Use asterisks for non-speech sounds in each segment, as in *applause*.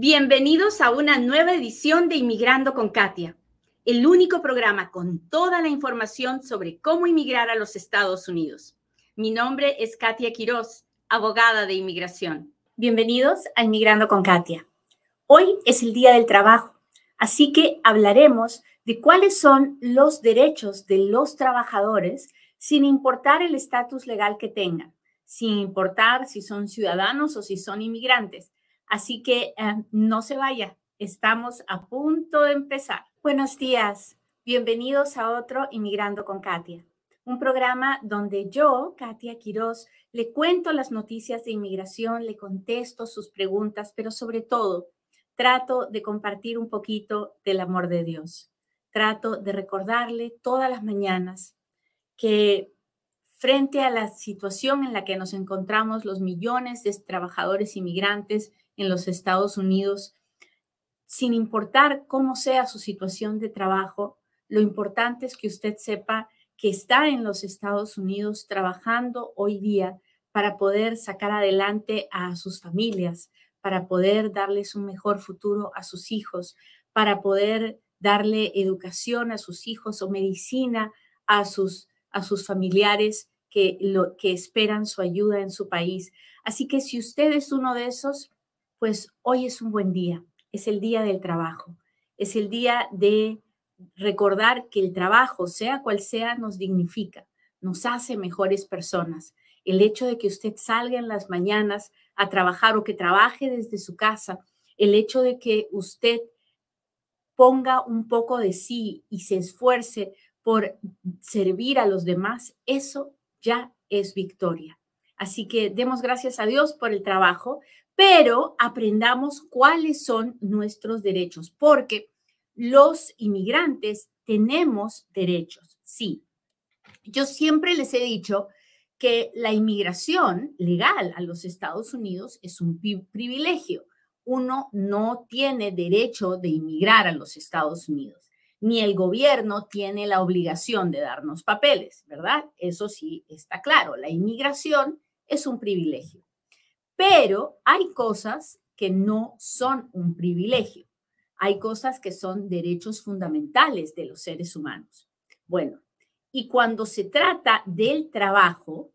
Bienvenidos a una nueva edición de Inmigrando con Katia, el único programa con toda la información sobre cómo inmigrar a los Estados Unidos. Mi nombre es Katia Quiroz, abogada de inmigración. Bienvenidos a Inmigrando con Katia. Hoy es el Día del Trabajo, así que hablaremos de cuáles son los derechos de los trabajadores sin importar el estatus legal que tengan, sin importar si son ciudadanos o si son inmigrantes. Así que eh, no se vaya, estamos a punto de empezar. Buenos días, bienvenidos a otro Inmigrando con Katia, un programa donde yo, Katia Quiroz, le cuento las noticias de inmigración, le contesto sus preguntas, pero sobre todo trato de compartir un poquito del amor de Dios. Trato de recordarle todas las mañanas que frente a la situación en la que nos encontramos los millones de trabajadores inmigrantes en los Estados Unidos, sin importar cómo sea su situación de trabajo, lo importante es que usted sepa que está en los Estados Unidos trabajando hoy día para poder sacar adelante a sus familias, para poder darles un mejor futuro a sus hijos, para poder darle educación a sus hijos o medicina a sus a sus familiares que, lo, que esperan su ayuda en su país. Así que si usted es uno de esos, pues hoy es un buen día, es el día del trabajo, es el día de recordar que el trabajo, sea cual sea, nos dignifica, nos hace mejores personas. El hecho de que usted salga en las mañanas a trabajar o que trabaje desde su casa, el hecho de que usted ponga un poco de sí y se esfuerce por servir a los demás, eso ya es victoria. Así que demos gracias a Dios por el trabajo, pero aprendamos cuáles son nuestros derechos, porque los inmigrantes tenemos derechos, sí. Yo siempre les he dicho que la inmigración legal a los Estados Unidos es un privilegio. Uno no tiene derecho de inmigrar a los Estados Unidos ni el gobierno tiene la obligación de darnos papeles, ¿verdad? Eso sí está claro, la inmigración es un privilegio. Pero hay cosas que no son un privilegio. Hay cosas que son derechos fundamentales de los seres humanos. Bueno, y cuando se trata del trabajo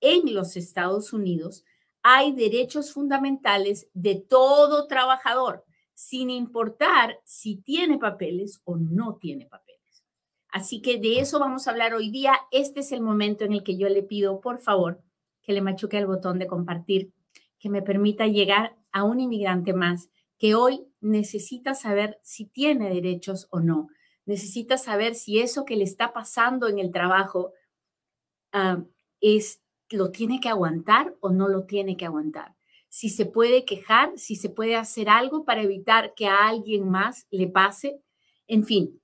en los Estados Unidos, hay derechos fundamentales de todo trabajador, sin importar si tiene papeles o no tiene papeles. Así que de eso vamos a hablar hoy día. Este es el momento en el que yo le pido, por favor, que le machuque el botón de compartir, que me permita llegar a un inmigrante más que hoy necesita saber si tiene derechos o no. Necesita saber si eso que le está pasando en el trabajo ah, es lo tiene que aguantar o no lo tiene que aguantar si se puede quejar, si se puede hacer algo para evitar que a alguien más le pase. En fin,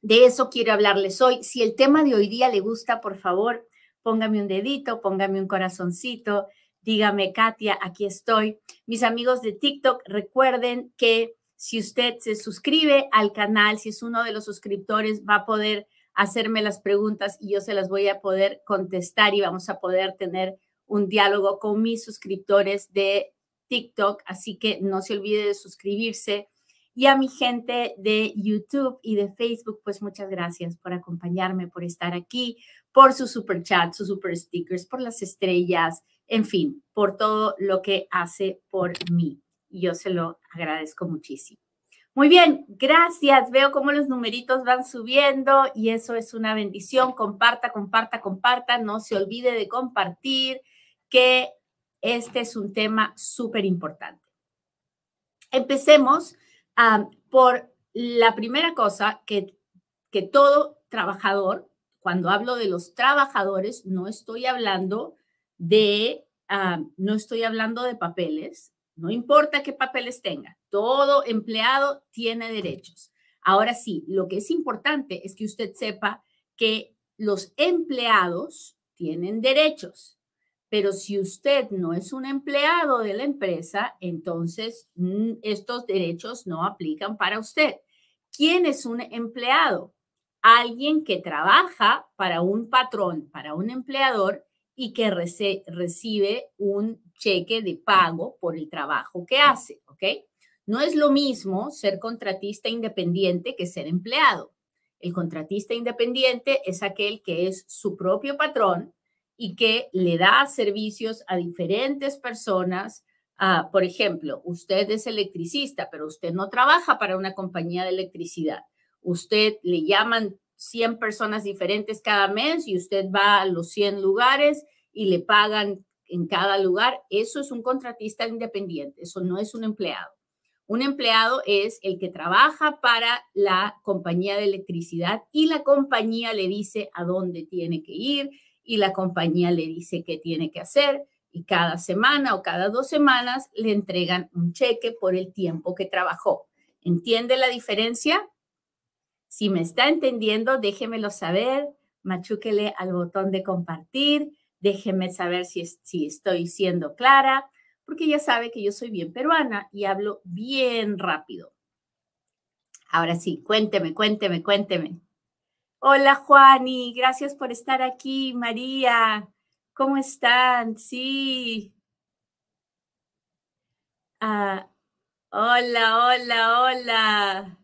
de eso quiero hablarles hoy. Si el tema de hoy día le gusta, por favor, póngame un dedito, póngame un corazoncito, dígame, Katia, aquí estoy. Mis amigos de TikTok, recuerden que si usted se suscribe al canal, si es uno de los suscriptores, va a poder hacerme las preguntas y yo se las voy a poder contestar y vamos a poder tener un diálogo con mis suscriptores de TikTok, así que no se olvide de suscribirse. Y a mi gente de YouTube y de Facebook, pues muchas gracias por acompañarme, por estar aquí, por su super chat, sus super stickers, por las estrellas, en fin, por todo lo que hace por mí. Yo se lo agradezco muchísimo. Muy bien, gracias. Veo cómo los numeritos van subiendo y eso es una bendición. Comparta, comparta, comparta. No se olvide de compartir que este es un tema súper importante. Empecemos por la primera cosa que, que todo trabajador, cuando hablo de los trabajadores, no estoy hablando de, no estoy hablando de papeles, no importa qué papeles tenga, todo empleado tiene derechos. Ahora sí, lo que es importante es que usted sepa que los empleados tienen derechos. Pero si usted no es un empleado de la empresa, entonces mm, estos derechos no aplican para usted. ¿Quién es un empleado? Alguien que trabaja para un patrón, para un empleador y que recibe un cheque de pago por el trabajo que hace, ¿ok? No es lo mismo ser contratista independiente que ser empleado. El contratista independiente es aquel que es su propio patrón y que le da servicios a diferentes personas. Ah, por ejemplo, usted es electricista, pero usted no trabaja para una compañía de electricidad. Usted le llaman 100 personas diferentes cada mes y usted va a los 100 lugares y le pagan en cada lugar. Eso es un contratista independiente, eso no es un empleado. Un empleado es el que trabaja para la compañía de electricidad y la compañía le dice a dónde tiene que ir y la compañía le dice qué tiene que hacer y cada semana o cada dos semanas le entregan un cheque por el tiempo que trabajó. ¿Entiende la diferencia? Si me está entendiendo, déjemelo saber, machúquele al botón de compartir, déjeme saber si, si estoy siendo clara porque ya sabe que yo soy bien peruana y hablo bien rápido. Ahora sí, cuénteme, cuénteme, cuénteme. Hola Juani, gracias por estar aquí. María, ¿cómo están? Sí. Ah, hola, hola, hola.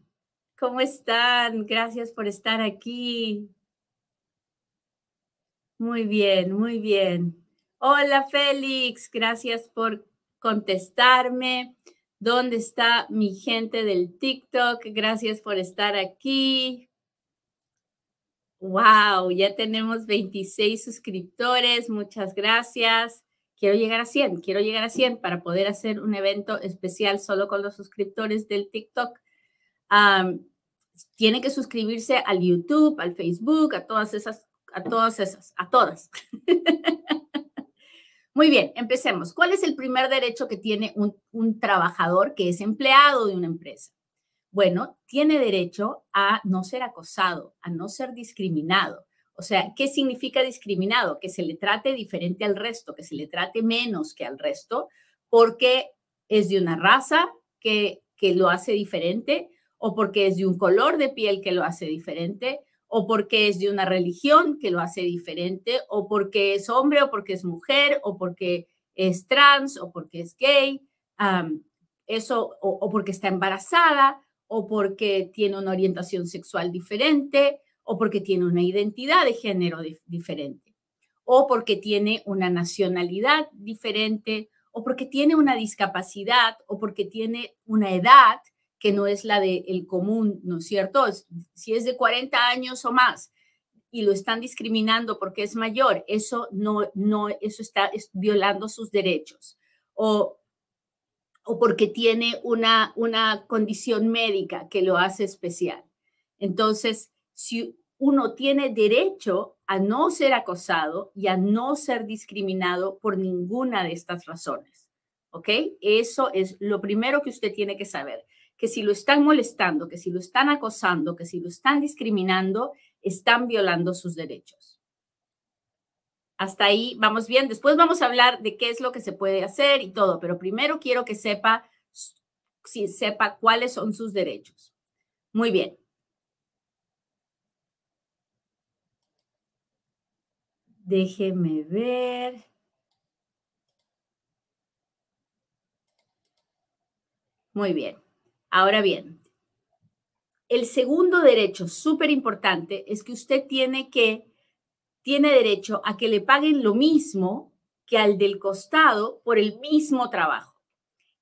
¿Cómo están? Gracias por estar aquí. Muy bien, muy bien. Hola Félix, gracias por contestarme. ¿Dónde está mi gente del TikTok? Gracias por estar aquí. Wow, ya tenemos 26 suscriptores. Muchas gracias. Quiero llegar a 100, quiero llegar a 100 para poder hacer un evento especial solo con los suscriptores del TikTok. Tiene que suscribirse al YouTube, al Facebook, a todas esas, a todas esas, a todas. *laughs* Muy bien, empecemos. ¿Cuál es el primer derecho que tiene un, trabajador que es empleado de una empresa? Bueno, tiene derecho a no ser acosado, a no ser discriminado. O sea, ¿qué significa discriminado? Que se le trate diferente al resto, que se le trate menos que al resto, porque es de una raza que, que lo hace diferente, o porque es de un color de piel que lo hace diferente, o porque es de una religión que lo hace diferente, o porque es hombre, o porque es mujer, o porque es trans, o porque es gay, eso, o, porque está embarazada, o porque tiene una orientación sexual diferente, o porque tiene una identidad de género diferente, o porque tiene una nacionalidad diferente, o porque tiene una discapacidad, o porque tiene una edad que no es la del común, ¿no es cierto? Si es de 40 años o más y lo están discriminando porque es mayor, eso no, no, eso está violando sus derechos. O, o porque tiene una, una condición médica que lo hace especial. Entonces, si uno tiene derecho a no ser acosado y a no ser discriminado por ninguna de estas razones. ¿Ok? Eso es lo primero que usted tiene que saber que si lo están molestando, que si lo están acosando, que si lo están discriminando, están violando sus derechos. Hasta ahí vamos bien. Después vamos a hablar de qué es lo que se puede hacer y todo, pero primero quiero que sepa, si sepa cuáles son sus derechos. Muy bien. Déjeme ver. Muy bien. Ahora bien, el segundo derecho súper importante es que usted tiene que, tiene derecho a que le paguen lo mismo que al del costado por el mismo trabajo.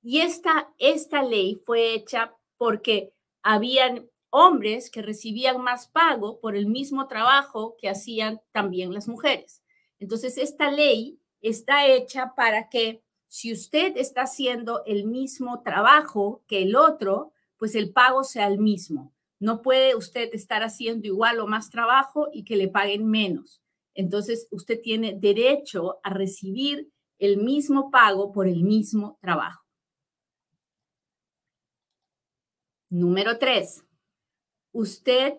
Y esta, esta ley fue hecha porque habían hombres que recibían más pago por el mismo trabajo que hacían también las mujeres. Entonces, esta ley está hecha para que si usted está haciendo el mismo trabajo que el otro, pues el pago sea el mismo. No puede usted estar haciendo igual o más trabajo y que le paguen menos. Entonces, usted tiene derecho a recibir el mismo pago por el mismo trabajo. Número tres, usted,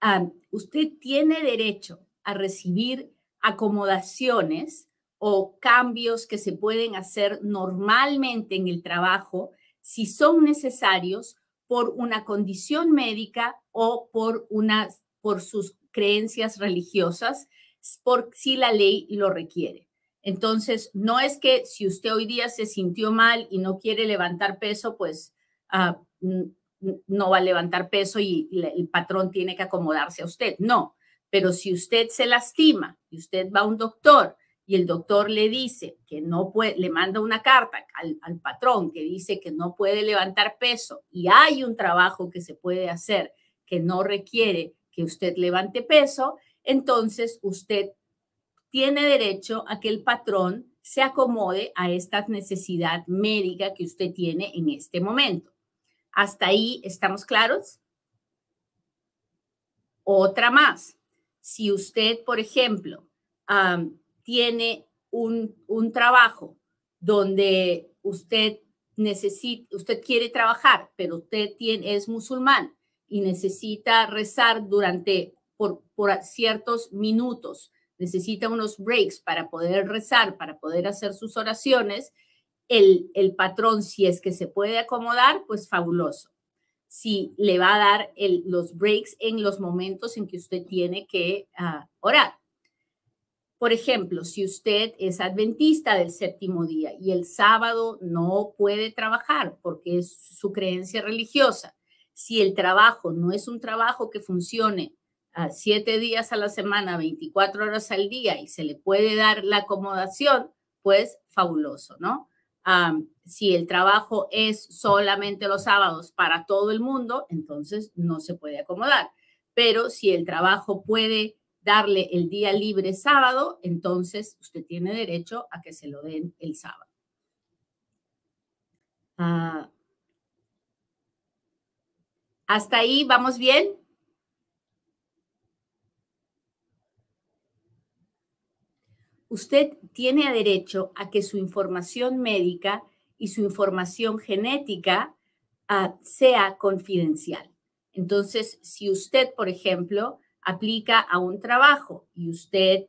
ah, usted tiene derecho a recibir acomodaciones o cambios que se pueden hacer normalmente en el trabajo si son necesarios por una condición médica o por, unas, por sus creencias religiosas, por si la ley lo requiere. Entonces, no es que si usted hoy día se sintió mal y no quiere levantar peso, pues ah, no va a levantar peso y el patrón tiene que acomodarse a usted. No, pero si usted se lastima y usted va a un doctor y el doctor le dice que no puede, le manda una carta al, al, patrón que dice que no puede levantar peso y hay un trabajo que se puede hacer que no requiere que usted levante peso, entonces usted tiene derecho a que el patrón se acomode a esta necesidad médica que usted tiene en este momento. ¿Hasta ahí estamos claros? Otra más. Si usted, por ejemplo, tiene un, un, trabajo donde usted necesita, usted quiere trabajar, pero usted tiene, es musulmán y necesita rezar durante por, por ciertos minutos, necesita unos breaks para poder rezar, para poder hacer sus oraciones, el, el patrón, si es que se puede acomodar, pues fabuloso. Si le va a dar el, los breaks en los momentos en que usted tiene que uh, orar. Por ejemplo, si usted es adventista del séptimo día y el sábado no puede trabajar porque es su creencia religiosa, si el trabajo no es un trabajo que funcione a siete días a la semana, 24 horas al día y se le puede dar la acomodación, pues fabuloso, ¿no? si el trabajo es solamente los sábados para todo el mundo, entonces no se puede acomodar. Pero si el trabajo puede darle el día libre sábado, entonces usted tiene derecho a que se lo den el sábado. Ah, ¿Hasta ahí vamos bien? Usted tiene derecho a que su información médica y su información genética ah, sea confidencial. Entonces, si usted, por ejemplo, aplica a un trabajo y usted,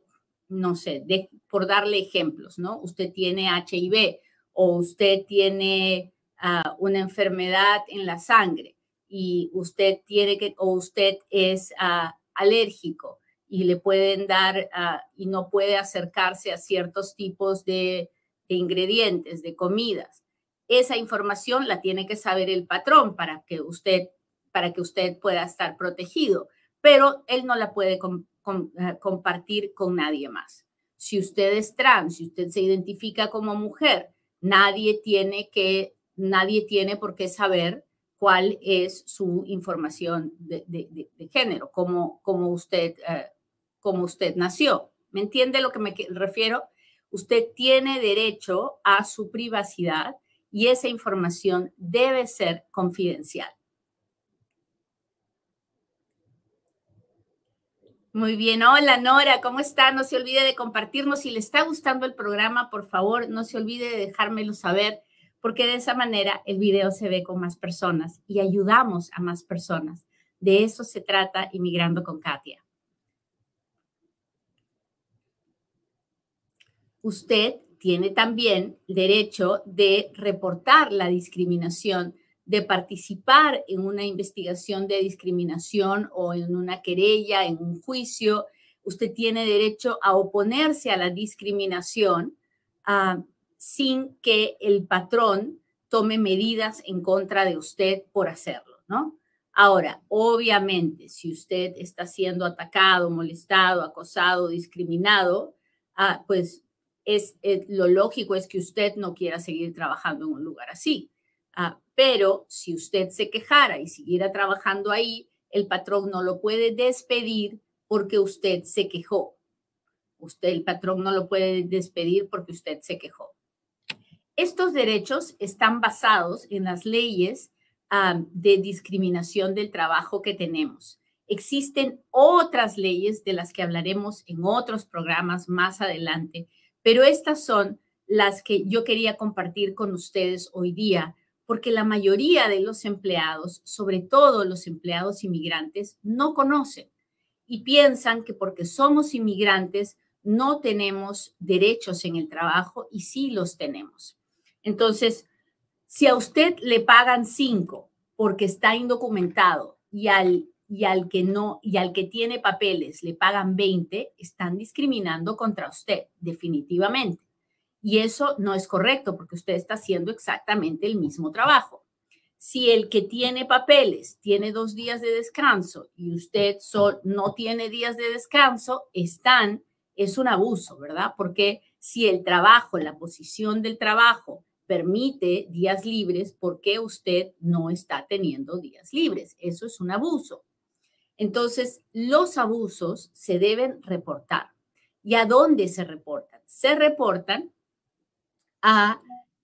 no sé, por darle ejemplos, ¿no? Usted tiene HIV o usted tiene ah, una enfermedad en la sangre y usted tiene que, o usted es ah, alérgico y le pueden dar ah, y no puede acercarse a ciertos tipos de, de ingredientes, de comidas. Esa información la tiene que saber el patrón para que usted, para que usted pueda estar protegido pero él no la puede eh, compartir con nadie más. Si usted es trans, si usted se identifica como mujer, nadie tiene que, nadie tiene por qué saber cuál es su información de, género, cómo, usted, eh, usted nació. ¿Me entiende lo que me refiero? Usted tiene derecho a su privacidad y esa información debe ser confidencial. Muy bien, hola Nora, ¿cómo está? No se olvide de compartirnos. Si le está gustando el programa, por favor, no se olvide de dejármelo saber, porque de esa manera el video se ve con más personas y ayudamos a más personas. De eso se trata Inmigrando con Katia. Usted tiene también derecho de reportar la discriminación de participar en una investigación de discriminación o en una querella, en un juicio. Usted tiene derecho a oponerse a la discriminación ah, sin que el patrón tome medidas en contra de usted por hacerlo, ¿no? Ahora, obviamente, si usted está siendo atacado, molestado, acosado, discriminado, ah, pues es, lo lógico es que usted no quiera seguir trabajando en un lugar así. Ah, pero si usted se quejara y siguiera trabajando ahí, el patrón no lo puede despedir porque usted se quejó. Usted, el patrón no lo puede despedir porque usted se quejó. Estos derechos están basados en las leyes ah, de discriminación del trabajo que tenemos. Existen otras leyes de las que hablaremos en otros programas más adelante, pero estas son las que yo quería compartir con ustedes hoy día porque la mayoría de los empleados, sobre todo los empleados inmigrantes, no conocen y piensan que porque somos inmigrantes no tenemos derechos en el trabajo y sí los tenemos. Entonces, si a usted le pagan cinco porque está indocumentado y al, y al que no y al que tiene papeles le pagan 20, están discriminando contra usted definitivamente. Y eso no es correcto porque usted está haciendo exactamente el mismo trabajo. Si el que tiene papeles tiene dos días de descanso y usted no tiene días de descanso, están, es un abuso, ¿verdad? Porque si el trabajo, la posición del trabajo permite días libres, ¿por qué usted no está teniendo días libres? Eso es un abuso. Entonces, los abusos se deben reportar. ¿Y a dónde se reportan? Se reportan a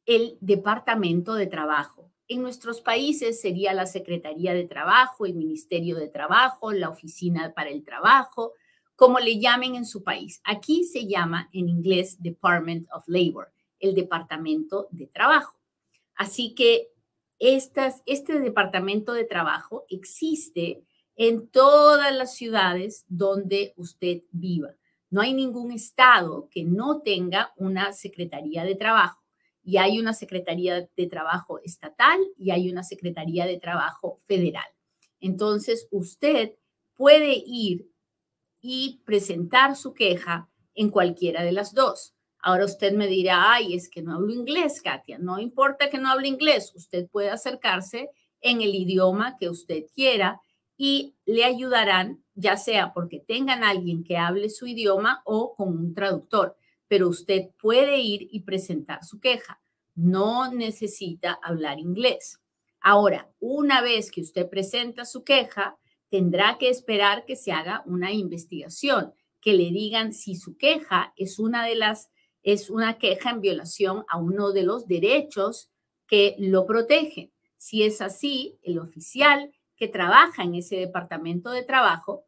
el Departamento de Trabajo. En nuestros países sería la Secretaría de Trabajo, el Ministerio de Trabajo, la Oficina para el Trabajo, como le llamen en su país. Aquí se llama en inglés Department of Labor, el Departamento de Trabajo. Así que estas, este Departamento de Trabajo existe en todas las ciudades donde usted viva. No hay ningún estado que no tenga una Secretaría de Trabajo y hay una Secretaría de Trabajo estatal y hay una Secretaría de Trabajo federal. Entonces, usted puede ir y presentar su queja en cualquiera de las dos. Ahora usted me dirá, ay, es que no hablo inglés, Katia. No importa que no hable inglés, usted puede acercarse en el idioma que usted quiera y le ayudarán, ya sea porque tengan alguien que hable su idioma o con un traductor, pero usted puede ir y presentar su queja. No necesita hablar inglés. Ahora, una vez que usted presenta su queja, tendrá que esperar que se haga una investigación, que le digan si su queja es una de las es una queja en violación a uno de los derechos que lo protegen. Si es así, el oficial que trabaja en ese departamento de trabajo,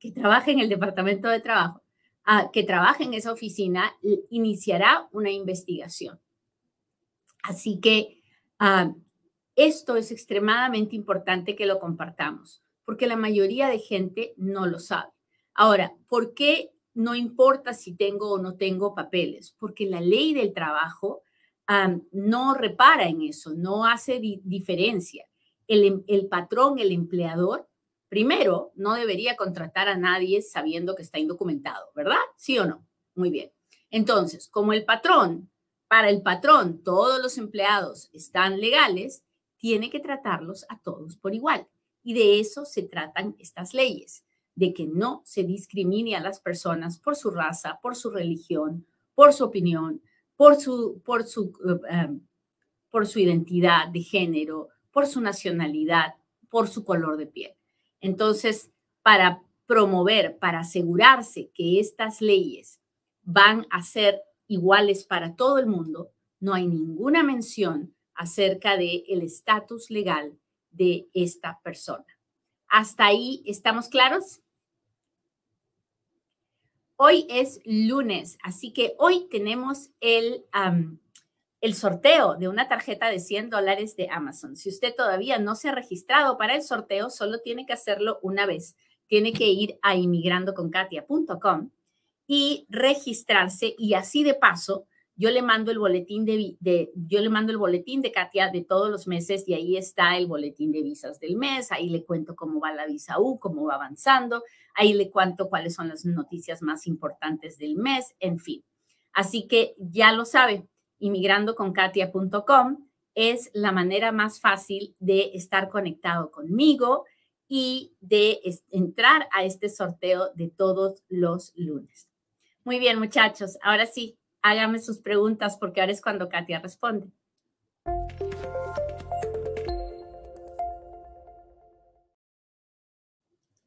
que trabaja en el departamento de trabajo, que trabaja en esa oficina, iniciará una investigación. Así que ah, esto es extremadamente importante que lo compartamos, porque la mayoría de gente no lo sabe. Ahora, ¿por qué no importa si tengo o no tengo papeles? Porque la ley del trabajo ah, no repara en eso, no hace diferencia. Em, el, patrón, el empleador, primero, no debería contratar a nadie sabiendo que está indocumentado, ¿verdad? ¿Sí o no? Muy bien. Entonces, como el patrón, para el patrón, todos los empleados están legales, tiene que tratarlos a todos por igual. Y de eso se tratan estas leyes, de que no se discrimine a las personas por su raza, por su religión, por su opinión, por su, por su, eh, em, por su identidad de género, por su nacionalidad, por su color de piel. Entonces, para promover, para asegurarse que estas leyes van a ser iguales para todo el mundo, no hay ninguna mención acerca del el estatus legal de esta persona. ¿Hasta ahí estamos claros? Hoy es lunes, así que hoy tenemos el el sorteo de una tarjeta de 100 dólares de Amazon. Si usted todavía no se ha registrado para el sorteo, solo tiene que hacerlo una vez. Tiene que ir a inmigrandoconkatia.com y registrarse y así de paso yo le mando el boletín de, yo le mando el boletín de Katia de todos los meses y ahí está el boletín de visas del mes, ahí le cuento cómo va la visa U, cómo va avanzando, ahí le cuento cuáles son las noticias más importantes del mes, en fin. Así que ya lo sabe, inmigrandoconkatia.com es la manera más fácil de estar conectado conmigo y de entrar a este sorteo de todos los lunes. Muy bien, muchachos. Ahora sí, háganme sus preguntas porque ahora es cuando Katia responde.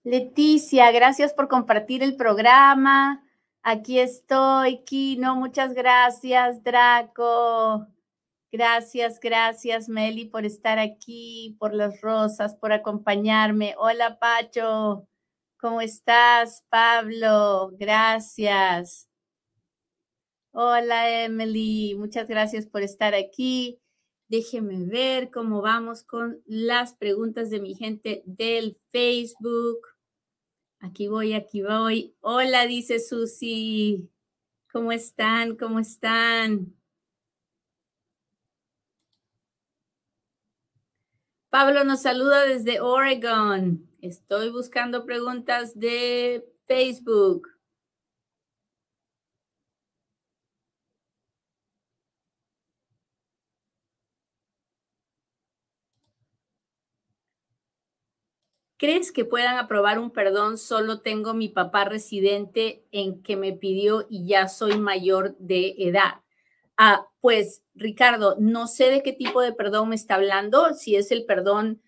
Leticia, gracias por compartir el programa. Aquí estoy, Kino, muchas gracias, Draco. Gracias, gracias, Meli, por estar aquí, por las rosas, por acompañarme. Hola, Pacho. ¿Cómo estás, Pablo? Gracias. Hola, Emily. Muchas gracias por estar aquí. Déjeme ver cómo vamos con las preguntas de mi gente del Facebook. Aquí voy, aquí voy. Hola, dice Susi. ¿Cómo están? ¿Cómo están? Pablo nos saluda desde Oregon. Estoy buscando preguntas de Facebook. ¿Crees que puedan aprobar un perdón? Solo tengo mi papá residente en que me pidió y ya soy mayor de edad. Ah, pues Ricardo, no sé de qué tipo de perdón me está hablando, si es el perdón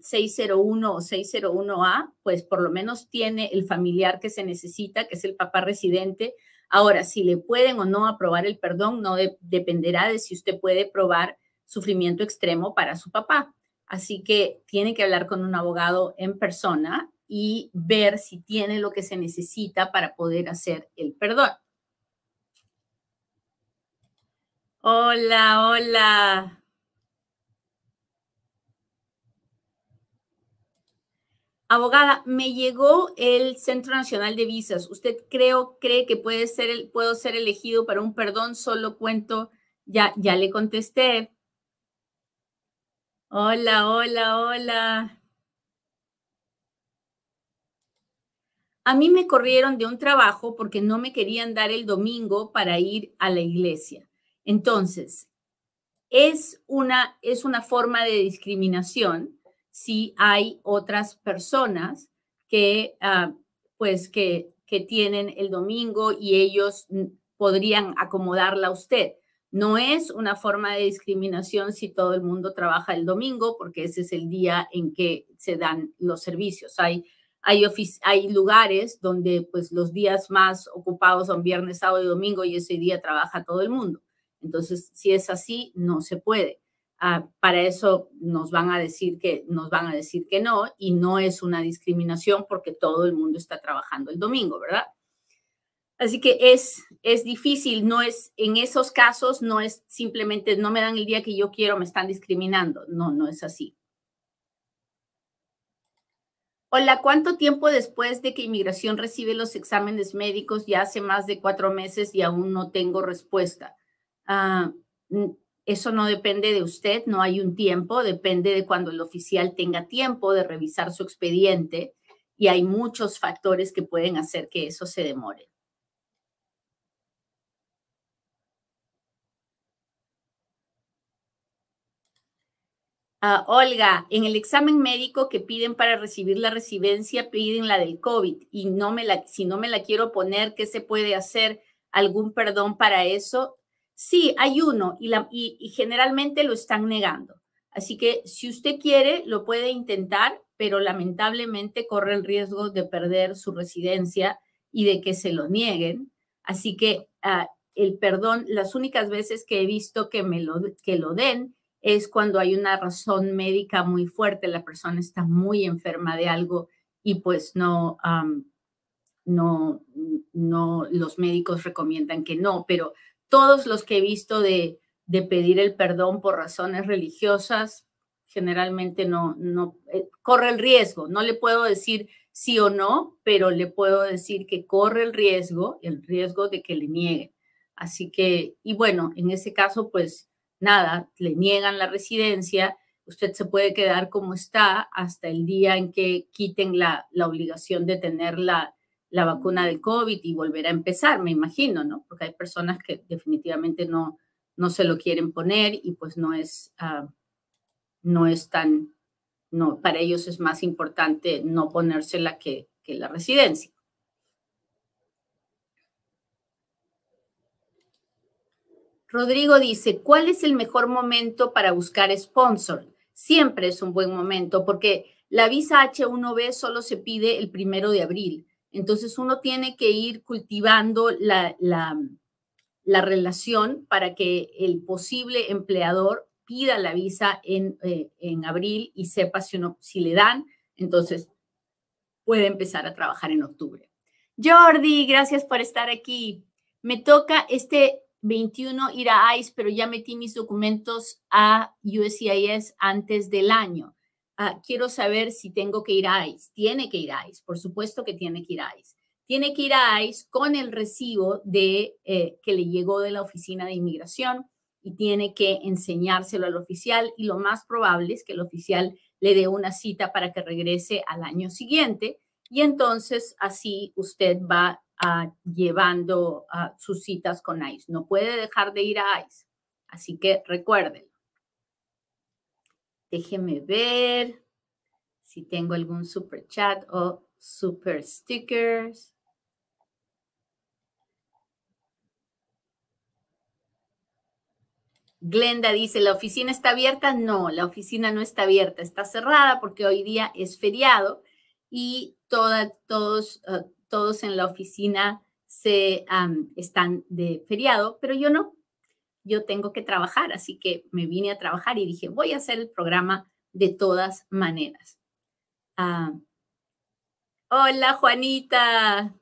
601 ah, o 601A, pues por lo menos tiene el familiar que se necesita, que es el papá residente. Ahora, si le pueden o no aprobar el perdón, no dependerá de si usted puede probar sufrimiento extremo para su papá. Así que tiene que hablar con un abogado en persona y ver si tiene lo que se necesita para poder hacer el perdón. Hola, hola. Abogada, me llegó el Centro Nacional de Visas. ¿Usted cree que puede ser, puedo ser elegido para un perdón? Solo cuento, ya, ya le contesté. Hola, hola, hola. A mí me corrieron de un trabajo porque no me querían dar el domingo para ir a la iglesia. Entonces, es una, es una forma de discriminación si hay otras personas que, ah, pues, que, que tienen el domingo y ellos podrían acomodarla a usted. No es una forma de discriminación si todo el mundo trabaja el domingo, porque ese es el día en que se dan los servicios. Hay, hay, hay lugares donde pues, los días más ocupados son viernes, sábado y domingo y ese día trabaja todo el mundo. Entonces, si es así, no se puede. Ah, para eso nos van a decir que nos van a decir que no y no es una discriminación porque todo el mundo está trabajando el domingo, ¿verdad? Así que es, es difícil, no es, en esos casos no es simplemente, no me dan el día que yo quiero, me están discriminando. No, no es así. Hola, ¿cuánto tiempo después de que inmigración recibe los exámenes médicos? Ya hace más de cuatro meses y aún no tengo respuesta. Ah, eso no depende de usted, no hay un tiempo, depende de cuando el oficial tenga tiempo de revisar su expediente y hay muchos factores que pueden hacer que eso se demore. Ah, Olga, en el examen médico que piden para recibir la residencia, piden la del COVID y no me la, si no me la quiero poner, ¿qué se puede hacer? ¿Algún perdón para eso? Sí, hay uno y, generalmente lo están negando. Así que si usted quiere, lo puede intentar, pero lamentablemente corre el riesgo de perder su residencia y de que se lo nieguen. Así que ah, el perdón, las únicas veces que he visto que me lo, que lo den es cuando hay una razón médica muy fuerte, la persona está muy enferma de algo y pues no, no, no, los médicos recomiendan que no, pero todos los que he visto de, pedir el perdón por razones religiosas, generalmente no, no, eh, corre el riesgo. No le puedo decir sí o no, pero le puedo decir que corre el riesgo, el riesgo de que le nieguen. Así que, y bueno, en ese caso, pues nada, le niegan la residencia, usted se puede quedar como está hasta el día en que quiten la, la obligación de tener la, la vacuna del COVID y volver a empezar, me imagino, ¿no? Porque hay personas que definitivamente no, no se lo quieren poner y pues no es, ah, no es tan, no, para ellos es más importante no ponérsela que, que la residencia. Rodrigo dice, ¿cuál es el mejor momento para buscar sponsor? Siempre es un buen momento porque la visa H1B solo se pide el primero de abril. Entonces uno tiene que ir cultivando la, relación para que el posible empleador pida la visa en, eh, en, abril y sepa si, uno, si le dan, entonces puede empezar a trabajar en octubre. Jordi, gracias por estar aquí. Me toca este 21 ir a ICE, pero ya metí mis documentos a USCIS antes del año. Ah, quiero saber si tengo que ir a ICE. Tiene que ir a ICE, por supuesto que tiene que ir a ICE. Tiene que ir a ICE con el recibo de, eh, que le llegó de la oficina de inmigración y tiene que enseñárselo al oficial y lo más probable es que el oficial le dé una cita para que regrese al año siguiente y entonces así usted va ah, llevando ah, sus citas con ICE. No puede dejar de ir a ICE. Así que recuerden, Déjeme ver si tengo algún super chat o super stickers. Glenda dice, ¿la oficina está abierta? No, la oficina no está abierta, está cerrada porque hoy día es feriado y todos, ah, todos en la oficina se están de feriado, pero yo no. Yo tengo que trabajar, así que me vine a trabajar y dije, voy a hacer el programa de todas maneras. Ah, hola, Juanita.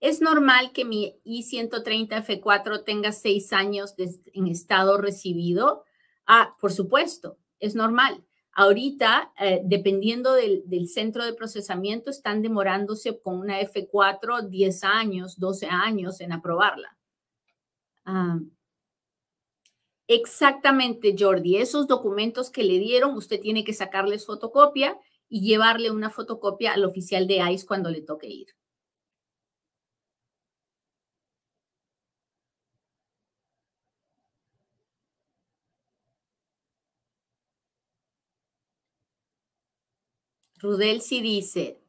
¿Es normal que mi I-130F4 tenga seis años en estado recibido? Ah, por supuesto, es normal. Ahorita, eh, dependiendo del, centro de procesamiento, están demorándose con una F4 10 años, 12 años en aprobarla. Ah, exactamente, Jordi. Esos documentos que le dieron, usted tiene que sacarles fotocopia y llevarle una fotocopia al oficial de ICE cuando le toque ir. Rudelsi dice,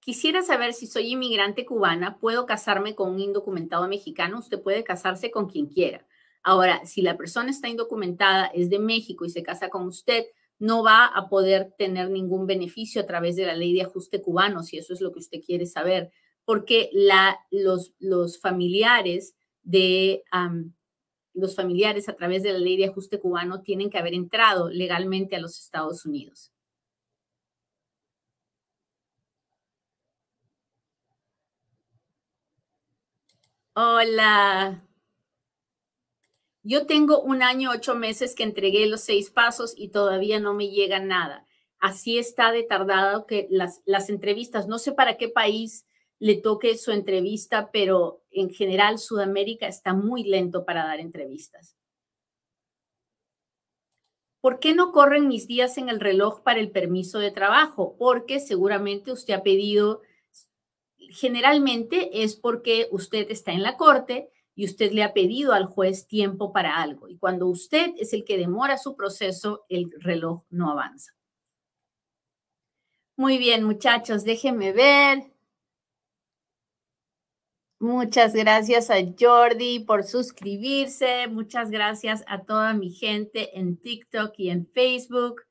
quisiera saber si soy inmigrante cubana, ¿puedo casarme con un indocumentado mexicano? Usted puede casarse con quien quiera. Ahora, si la persona está indocumentada, es de México y se casa con usted, no va a poder tener ningún beneficio a través de la ley de ajuste cubano, si eso es lo que usted quiere saber, porque los familiares de los familiares a través de la ley de ajuste cubano tienen que haber entrado legalmente a los Estados Unidos. Hola. Yo tengo un año, ocho meses que entregué los seis pasos y todavía no me llega nada. Así está de tardado que las, las entrevistas, no sé para qué país le toque su entrevista, pero en general Sudamérica está muy lento para dar entrevistas. ¿Por qué no corren mis días en el reloj para el permiso de trabajo? Porque seguramente usted ha pedido generalmente es porque usted está en la corte y usted le ha pedido al juez tiempo para algo. Y cuando usted es el que demora su proceso, el reloj no avanza. Muy bien, muchachos, déjenme ver. Muchas gracias a Jordi por suscribirse. Muchas gracias a toda mi gente en TikTok y en Facebook.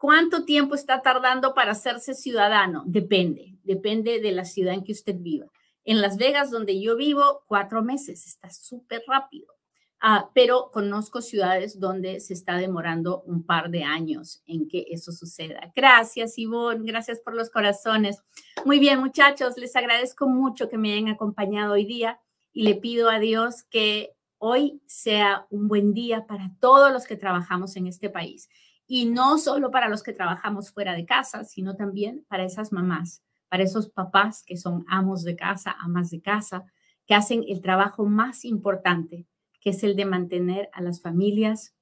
¿Cuánto tiempo está tardando para hacerse ciudadano? Depende, depende de la ciudad en que usted viva. En Las Vegas, donde yo vivo, cuatro meses, está súper rápido. Ah, pero conozco ciudades donde se está demorando un par de años en que eso suceda. Gracias, Ivonne, gracias por los corazones. Muy bien, muchachos, les agradezco mucho que me hayan acompañado hoy día y le pido a Dios que hoy sea un buen día para todos los que trabajamos en este país y no solo para los que trabajamos fuera de casa, sino también para esas mamás, para esos papás que son amos de casa, amas de casa, que hacen el trabajo más importante, que es el de mantener a las familias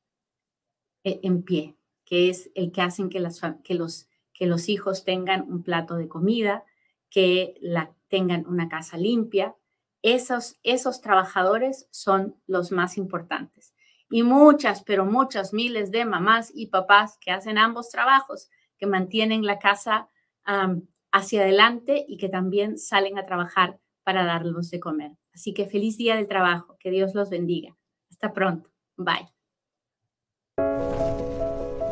eh, en pie, que es el que hacen que, las, que, los, que los hijos tengan un plato de comida, que la, tengan una casa limpia. Esos, esos trabajadores son los más importantes y muchas, pero muchas miles de mamás y papás que hacen ambos trabajos, que mantienen la casa hacia adelante y que también salen a trabajar para darlos de comer. Así que feliz día del trabajo, que Dios los bendiga. Hasta pronto. Bye.